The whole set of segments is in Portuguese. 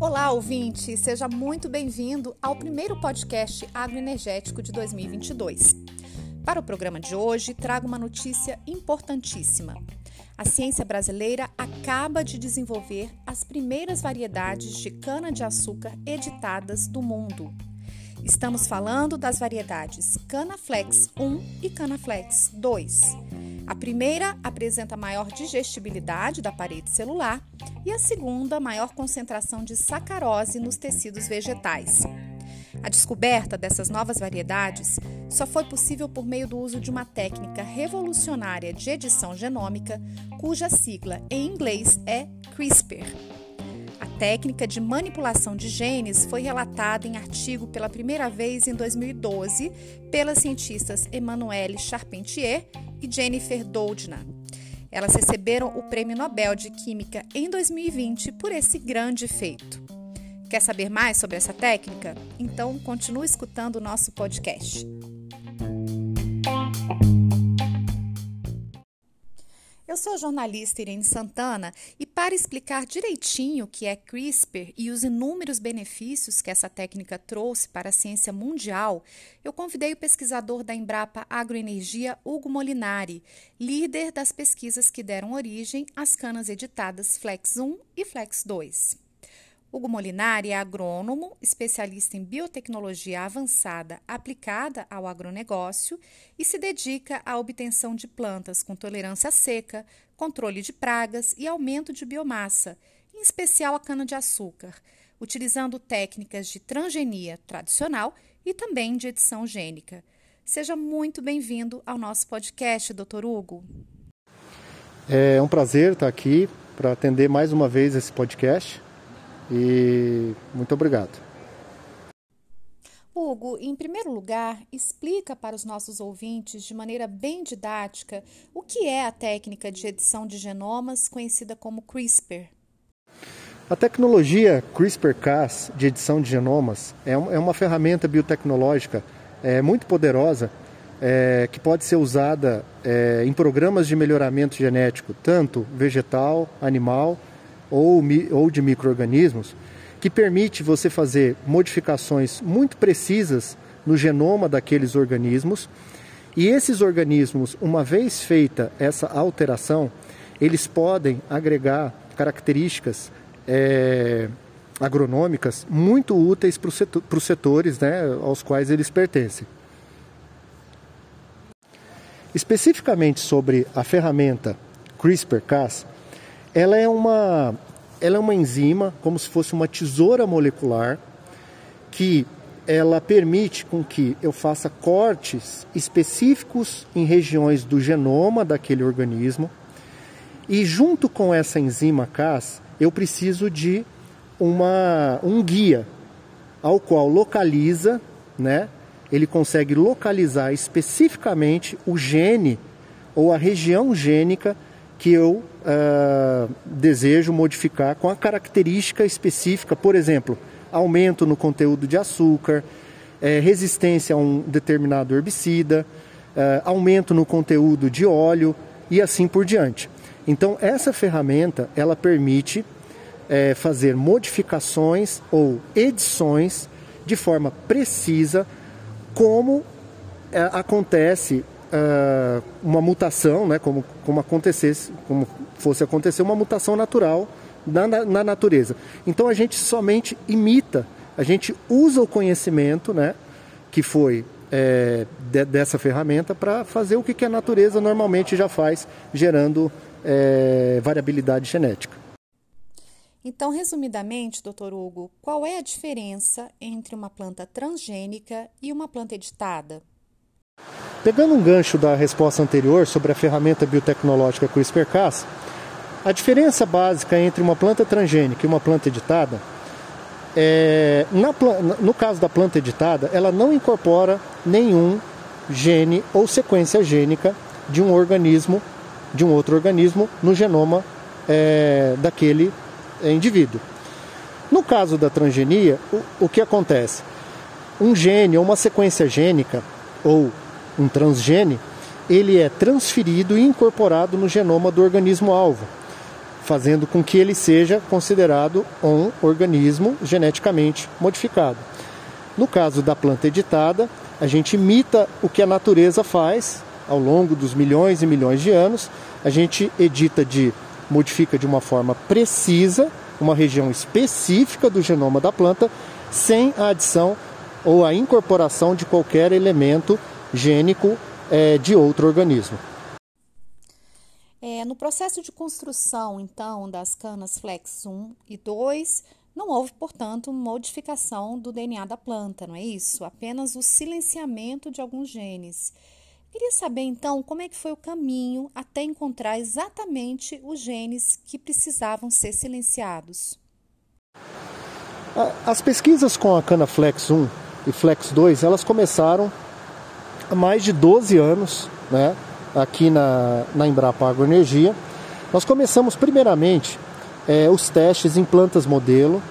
Olá, ouvinte! Seja muito bem-vindo ao primeiro podcast agroenergético de 2022. Para o programa de hoje, trago uma notícia importantíssima. A ciência brasileira acaba de desenvolver as primeiras variedades de cana-de-açúcar editadas do mundo. Estamos falando das variedades Canaflex 1 e Canaflex 2. A primeira apresenta maior digestibilidade da parede celular e a segunda, maior concentração de sacarose nos tecidos vegetais. A descoberta dessas novas variedades só foi possível por meio do uso de uma técnica revolucionária de edição genômica, cuja sigla em inglês é CRISPR. A técnica de manipulação de genes foi relatada em artigo pela primeira vez em 2012 pelas cientistas Emmanuelle Charpentier e Jennifer Doudna. Elas receberam o Prêmio Nobel de Química em 2020 por esse grande feito. Quer saber mais sobre essa técnica? Então continue escutando o nosso podcast. Eu sou a jornalista Irene Santana e para explicar direitinho o que é CRISPR e os inúmeros benefícios que essa técnica trouxe para a ciência mundial, eu convidei o pesquisador da Embrapa Agroenergia, Hugo Molinari, líder das pesquisas que deram origem às canas editadas Flex 1 e Flex 2. Hugo Molinari é agrônomo, especialista em biotecnologia avançada aplicada ao agronegócio e se dedica à obtenção de plantas com tolerância seca, controle de pragas e aumento de biomassa, em especial a cana-de-açúcar, utilizando técnicas de transgenia tradicional e também de edição gênica. Seja muito bem-vindo ao nosso podcast, Dr. Hugo. É um prazer estar aqui para atender mais uma vez esse podcast. E muito obrigado. Hugo, em primeiro lugar, explica para os nossos ouvintes de maneira bem didática o que é a técnica de edição de genomas conhecida como CRISPR. A tecnologia CRISPR-Cas de edição de genomas é, é uma ferramenta biotecnológica é, muito poderosa é, que pode ser usada é, em programas de melhoramento genético, tanto vegetal, animal ou, ou de micro-organismos, que permite você fazer modificações muito precisas no genoma daqueles organismos. E esses organismos, uma vez feita essa alteração, eles podem agregar características é, agronômicas muito úteis para setor, os setores né, aos quais eles pertencem. Especificamente sobre a ferramenta CRISPR-Cas, ela é uma, ela é uma enzima, como se fosse uma tesoura molecular, que ela permite com que eu faça cortes específicos em regiões do genoma daquele organismo. E junto com essa enzima Cas, eu preciso de uma, um guia ao qual localiza, né? Ele consegue localizar especificamente o gene ou a região gênica que eu uh, desejo modificar com a característica específica, por exemplo, aumento no conteúdo de açúcar, é, resistência a um determinado herbicida, uh, aumento no conteúdo de óleo e assim por diante. Então essa ferramenta ela permite é, fazer modificações ou edições de forma precisa, como é, acontece uh, uma mutação, né, como, como acontecesse, como fosse acontecer uma mutação natural na, na, na natureza. Então a gente somente imita, a gente usa o conhecimento, né, que foi é, de, dessa ferramenta para fazer o que, que a natureza normalmente já faz, gerando é, variabilidade genética. Então, resumidamente, doutor Hugo, qual é a diferença entre uma planta transgênica e uma planta editada? Pegando um gancho da resposta anterior sobre a ferramenta biotecnológica CRISPR-Cas, a diferença básica entre uma planta transgênica e uma planta editada é, na, no caso da planta editada, ela não incorpora nenhum gene ou sequência gênica de um organismo, de um outro organismo, no genoma é, daquele indivíduo. No caso da transgenia, o, o que acontece? Um gene ou uma sequência gênica, ou um transgene, ele é transferido e incorporado no genoma do organismo alvo. fazendo com que ele seja considerado um organismo geneticamente modificado. No caso da planta editada, a gente imita o que a natureza faz ao longo dos milhões e milhões de anos. A gente edita de modifica de uma forma precisa uma região específica do genoma da planta sem a adição ou a incorporação de qualquer elemento gênico é, de outro organismo. É, no processo de construção, então, das canas Flex 1 e 2, não houve, portanto, modificação do DNA da planta, não é isso? Apenas o silenciamento de alguns genes. Queria saber, então, como é que foi o caminho até encontrar exatamente os genes que precisavam ser silenciados. As pesquisas com a cana Flex 1 e Flex 2, elas começaram há mais de 12 anos, né? aqui na, na Embrapa Agroenergia. Nós começamos primeiramente é, os testes em plantas modelo.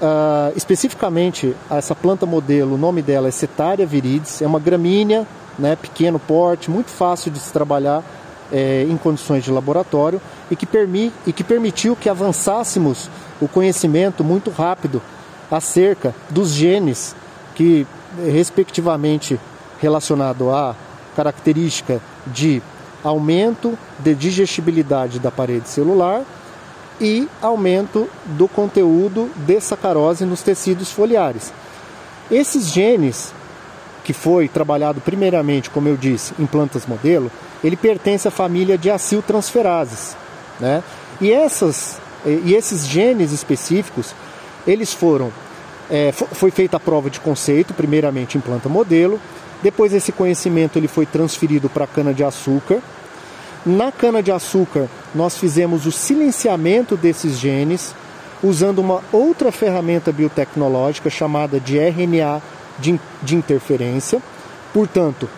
Uh, especificamente, essa planta modelo, o nome dela é Cetária viridis, é uma gramínea, né, pequeno porte, muito fácil de se trabalhar é, em condições de laboratório e que, permi e que permitiu que avançássemos o conhecimento muito rápido acerca dos genes que, respectivamente, relacionado à característica de aumento de digestibilidade da parede celular e aumento do conteúdo de sacarose nos tecidos foliares. Esses genes, que foi trabalhado primeiramente, como eu disse, em plantas modelo, ele pertence à família de aciltransferases. Né? E, essas, e esses genes específicos, eles foram, é, foi feita a prova de conceito, primeiramente em planta modelo, depois esse conhecimento ele foi transferido para a cana-de-açúcar. Na cana-de-açúcar, nós fizemos o silenciamento desses genes usando uma outra ferramenta biotecnológica chamada de RNA de, de interferência. Portanto,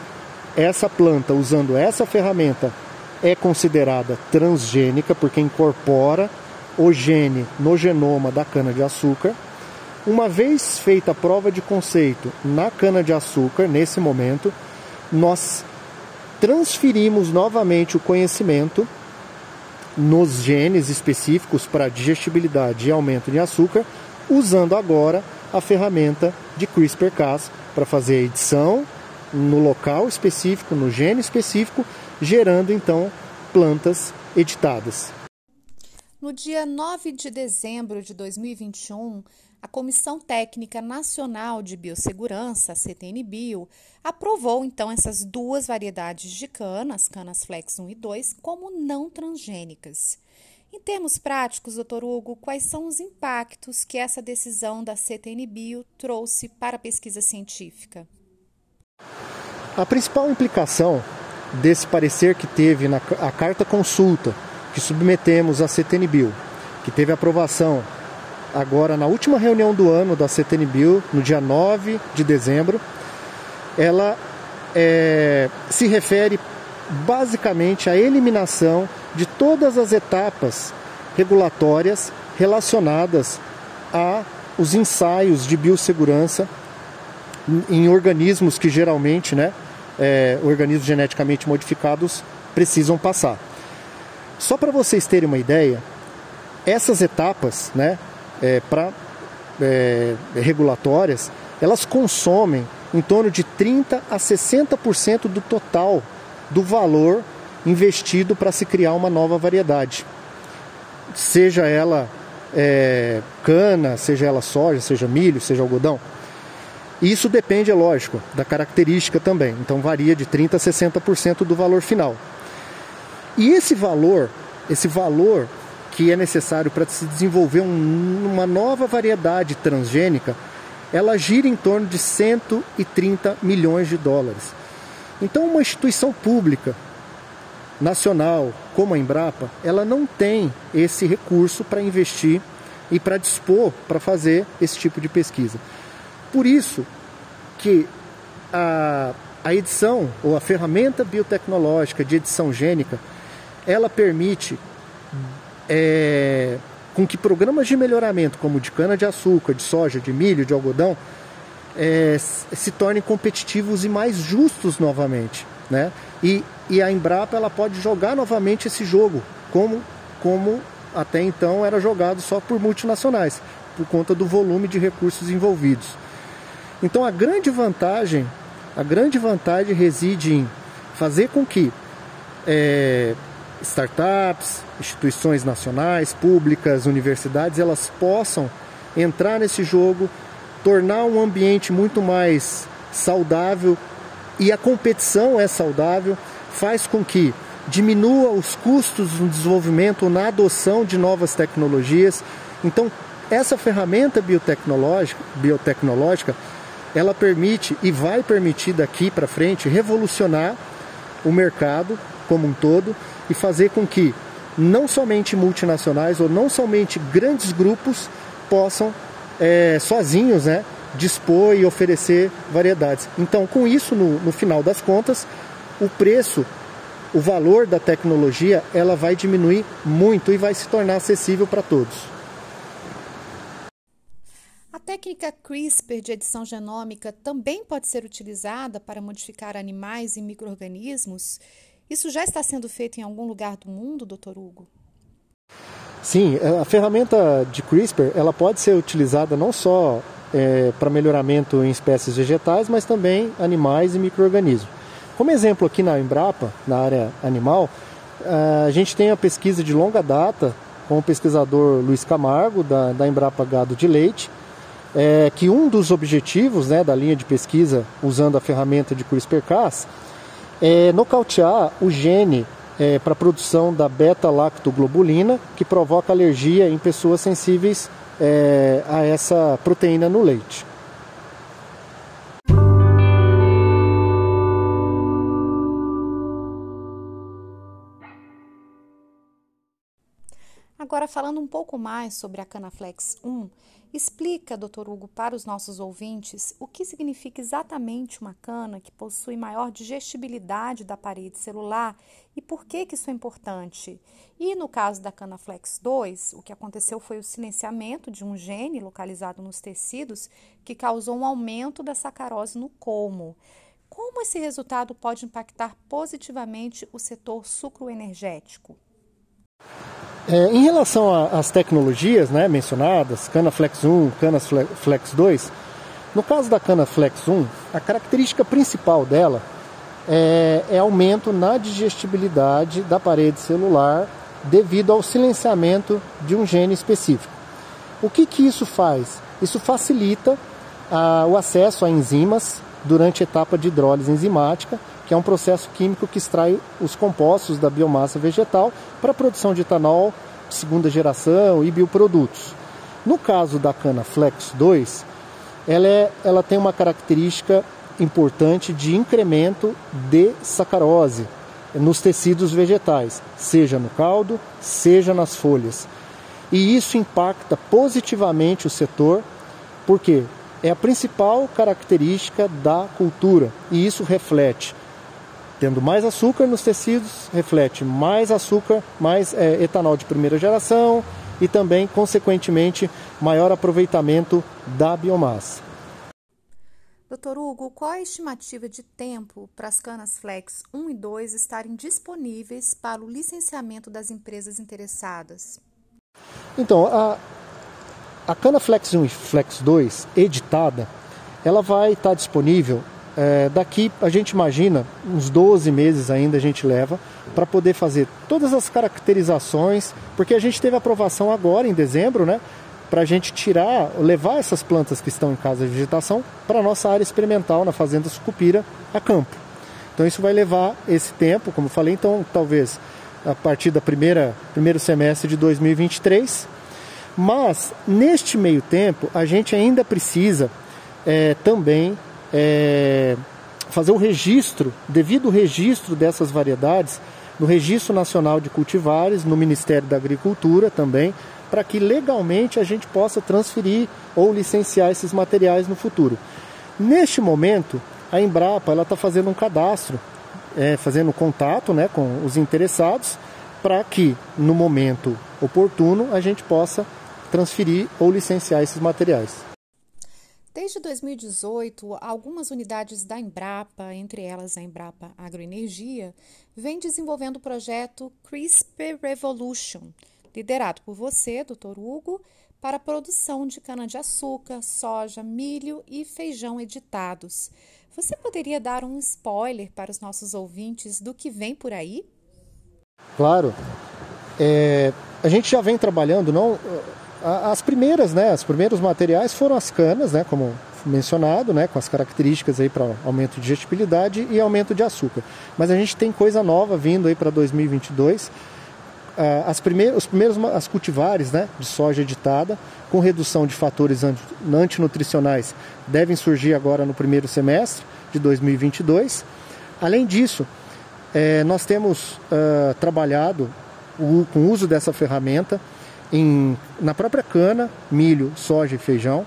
essa planta, usando essa ferramenta, é considerada transgênica porque incorpora o gene no genoma da cana-de-açúcar. Uma vez feita a prova de conceito na cana-de-açúcar, nesse momento, nós transferimos novamente o conhecimento nos genes específicos para digestibilidade e aumento de açúcar, usando agora a ferramenta de CRISPR-Cas para fazer a edição no local específico, no gene específico, gerando então plantas editadas. No dia 9 de dezembro de 2021, a Comissão Técnica Nacional de Biossegurança, a CTN-Bio, aprovou então essas duas variedades de canas, canas Flex 1 e 2, como não transgênicas. Em termos práticos, doutor Hugo, quais são os impactos que essa decisão da CTN-Bio trouxe para a pesquisa científica? A principal implicação desse parecer que teve na a carta consulta que submetemos à CTN-Bio, que teve aprovação agora na última reunião do ano da CTNBio, no dia 9 de dezembro, ela é, se refere basicamente à eliminação de todas as etapas regulatórias relacionadas a os ensaios de biossegurança em organismos que geralmente, né, é, organismos geneticamente modificados precisam passar. Só para vocês terem uma ideia, essas etapas, né, é, para é, regulatórias, elas consomem em torno de 30 a 60% do total do valor investido para se criar uma nova variedade. Seja ela é, cana, seja ela soja, seja milho, seja algodão. Isso depende, é lógico, da característica também. Então varia de 30 a 60% do valor final. E esse valor, esse valor que é necessário para se desenvolver um, uma nova variedade transgênica, ela gira em torno de 130 milhões de dólares. Então, uma instituição pública nacional como a Embrapa, ela não tem esse recurso para investir e para dispor para fazer esse tipo de pesquisa. Por isso que a, a edição ou a ferramenta biotecnológica de edição gênica, ela permite é, com que programas de melhoramento, como de cana-de-açúcar, de soja, de milho, de algodão, é, se tornem competitivos e mais justos novamente. Né? E, e a Embrapa ela pode jogar novamente esse jogo como, como até então era jogado só por multinacionais, por conta do volume de recursos envolvidos. Então a grande vantagem, a grande vantagem reside em fazer com que é, startups, instituições nacionais, públicas, universidades, elas possam entrar nesse jogo, tornar um ambiente muito mais saudável e a competição é saudável, faz com que diminua os custos no desenvolvimento, na adoção de novas tecnologias. Então, essa ferramenta biotecnológica, biotecnológica ela permite e vai permitir daqui para frente revolucionar o mercado como um todo e fazer com que não somente multinacionais ou não somente grandes grupos possam é, sozinhos né, dispor e oferecer variedades. Então, com isso, no, no final das contas, o preço, o valor da tecnologia, ela vai diminuir muito e vai se tornar acessível para todos. A técnica CRISPR de edição genômica também pode ser utilizada para modificar animais e microrganismos? Isso já está sendo feito em algum lugar do mundo, Dr. Hugo? Sim, a ferramenta de CRISPR ela pode ser utilizada não só é, para melhoramento em espécies vegetais, mas também animais e micro-organismos. Como exemplo aqui na Embrapa, na área animal, a gente tem a pesquisa de longa data com o pesquisador Luiz Camargo, da, da Embrapa Gado de Leite, é, que um dos objetivos né, da linha de pesquisa usando a ferramenta de CRISPR-Cas é nocautear o gene é, para a produção da beta-lactoglobulina, que provoca alergia em pessoas sensíveis é, a essa proteína no leite. Agora, falando um pouco mais sobre a Canaflex 1, explica, Dr. Hugo, para os nossos ouvintes o que significa exatamente uma cana que possui maior digestibilidade da parede celular e por que, que isso é importante. E no caso da Canaflex 2, o que aconteceu foi o silenciamento de um gene localizado nos tecidos que causou um aumento da sacarose no colmo. Como esse resultado pode impactar positivamente o setor sucroenergético? É, em relação às tecnologias né, mencionadas, Cana Flex 1, Cana Flex 2, no caso da Cana Flex 1, a característica principal dela é, é aumento na digestibilidade da parede celular devido ao silenciamento de um gene específico. O que, que isso faz? Isso facilita a, o acesso a enzimas durante a etapa de hidrólise enzimática que é um processo químico que extrai os compostos da biomassa vegetal para a produção de etanol de segunda geração e bioprodutos. No caso da cana Flex 2, ela, é, ela tem uma característica importante de incremento de sacarose nos tecidos vegetais, seja no caldo, seja nas folhas. E isso impacta positivamente o setor, porque é a principal característica da cultura e isso reflete tendo mais açúcar nos tecidos, reflete mais açúcar, mais é, etanol de primeira geração e também, consequentemente, maior aproveitamento da biomassa. Doutor Hugo, qual a estimativa de tempo para as canas Flex 1 e 2 estarem disponíveis para o licenciamento das empresas interessadas? Então, a, a cana Flex 1 e Flex 2 editada, ela vai estar disponível é, daqui a gente imagina uns 12 meses ainda a gente leva para poder fazer todas as caracterizações, porque a gente teve aprovação agora em dezembro, né? Para a gente tirar, levar essas plantas que estão em casa de vegetação para a nossa área experimental na Fazenda Sucupira a campo. Então isso vai levar esse tempo, como eu falei, então talvez a partir da primeira primeiro semestre de 2023. Mas neste meio tempo a gente ainda precisa é, também é, fazer o registro, devido registro dessas variedades, no Registro Nacional de Cultivares, no Ministério da Agricultura também, para que legalmente a gente possa transferir ou licenciar esses materiais no futuro. Neste momento, a Embrapa está fazendo um cadastro, é, fazendo contato né, com os interessados, para que no momento oportuno a gente possa transferir ou licenciar esses materiais. Desde 2018, algumas unidades da Embrapa, entre elas a Embrapa Agroenergia, vêm desenvolvendo o projeto CRISPR Revolution, liderado por você, Dr. Hugo, para a produção de cana-de-açúcar, soja, milho e feijão editados. Você poderia dar um spoiler para os nossos ouvintes do que vem por aí? Claro. É, a gente já vem trabalhando, não? As primeiras, né? Os primeiros materiais foram as canas, né? Como mencionado, né? Com as características aí para aumento de digestibilidade e aumento de açúcar. Mas a gente tem coisa nova vindo aí para 2022. As primeiras, os primeiros as cultivares né, de soja editada, com redução de fatores antinutricionais, devem surgir agora no primeiro semestre de 2022. Além disso, é, nós temos uh, trabalhado o, com o uso dessa ferramenta em, na própria cana, milho, soja e feijão,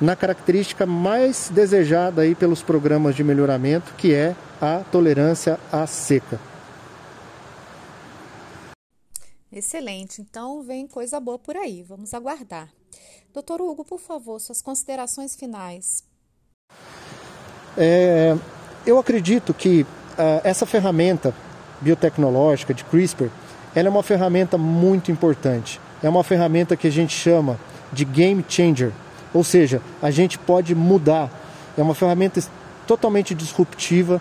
na característica mais desejada aí pelos programas de melhoramento, que é a tolerância à seca. Excelente, então vem coisa boa por aí, vamos aguardar. Doutor Hugo, por favor, suas considerações finais. É, eu acredito que uh, essa ferramenta biotecnológica de CRISPR, ela é uma ferramenta muito importante. É uma ferramenta que a gente chama de game changer, ou seja, a gente pode mudar. É uma ferramenta totalmente disruptiva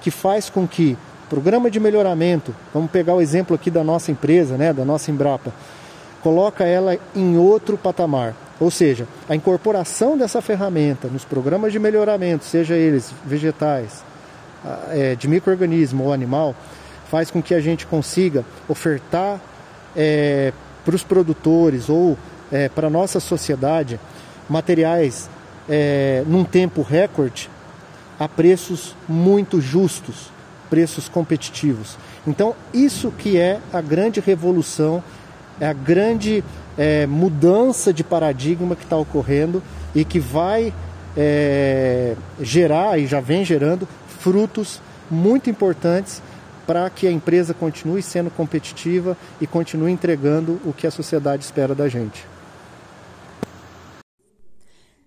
que faz com que programa de melhoramento, vamos pegar o exemplo aqui da nossa empresa, né, da nossa Embrapa, coloca ela em outro patamar. Ou seja, a incorporação dessa ferramenta nos programas de melhoramento, seja eles vegetais, é, de microorganismo ou animal, faz com que a gente consiga ofertar é, para os produtores ou é, para a nossa sociedade materiais é, num tempo recorde a preços muito justos, preços competitivos. Então, isso que é a grande revolução, é a grande é, mudança de paradigma que está ocorrendo e que vai é, gerar e já vem gerando frutos muito importantes para que a empresa continue sendo competitiva e continue entregando o que a sociedade espera da gente.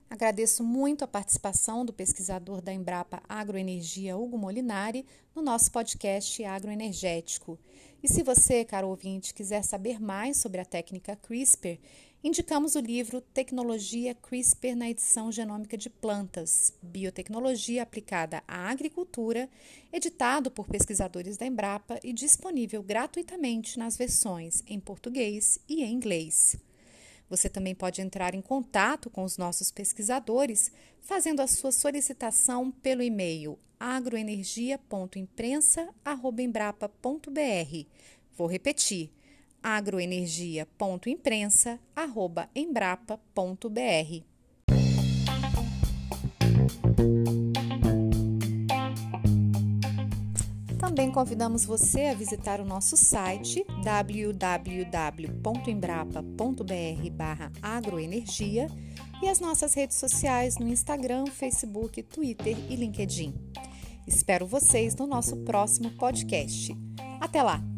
Agradeço muito a participação do pesquisador da Embrapa Agroenergia, Hugo Molinari, no nosso podcast Agroenergético. E se você, caro ouvinte, quiser saber mais sobre a técnica CRISPR, indicamos o livro Tecnologia CRISPR na edição genômica de plantas, biotecnologia aplicada à agricultura, editado por pesquisadores da Embrapa e disponível gratuitamente nas versões em português e em inglês. Você também pode entrar em contato com os nossos pesquisadores fazendo a sua solicitação pelo e-mail agroenergia.imprensa@embrapa.br. Vou repetir: agroenergia.imprensa@embrapa.br. Também convidamos você a visitar o nosso site www.embrapa.br/agroenergia e as nossas redes sociais no Instagram, Facebook, Twitter e LinkedIn. Espero vocês no nosso próximo podcast. Até lá!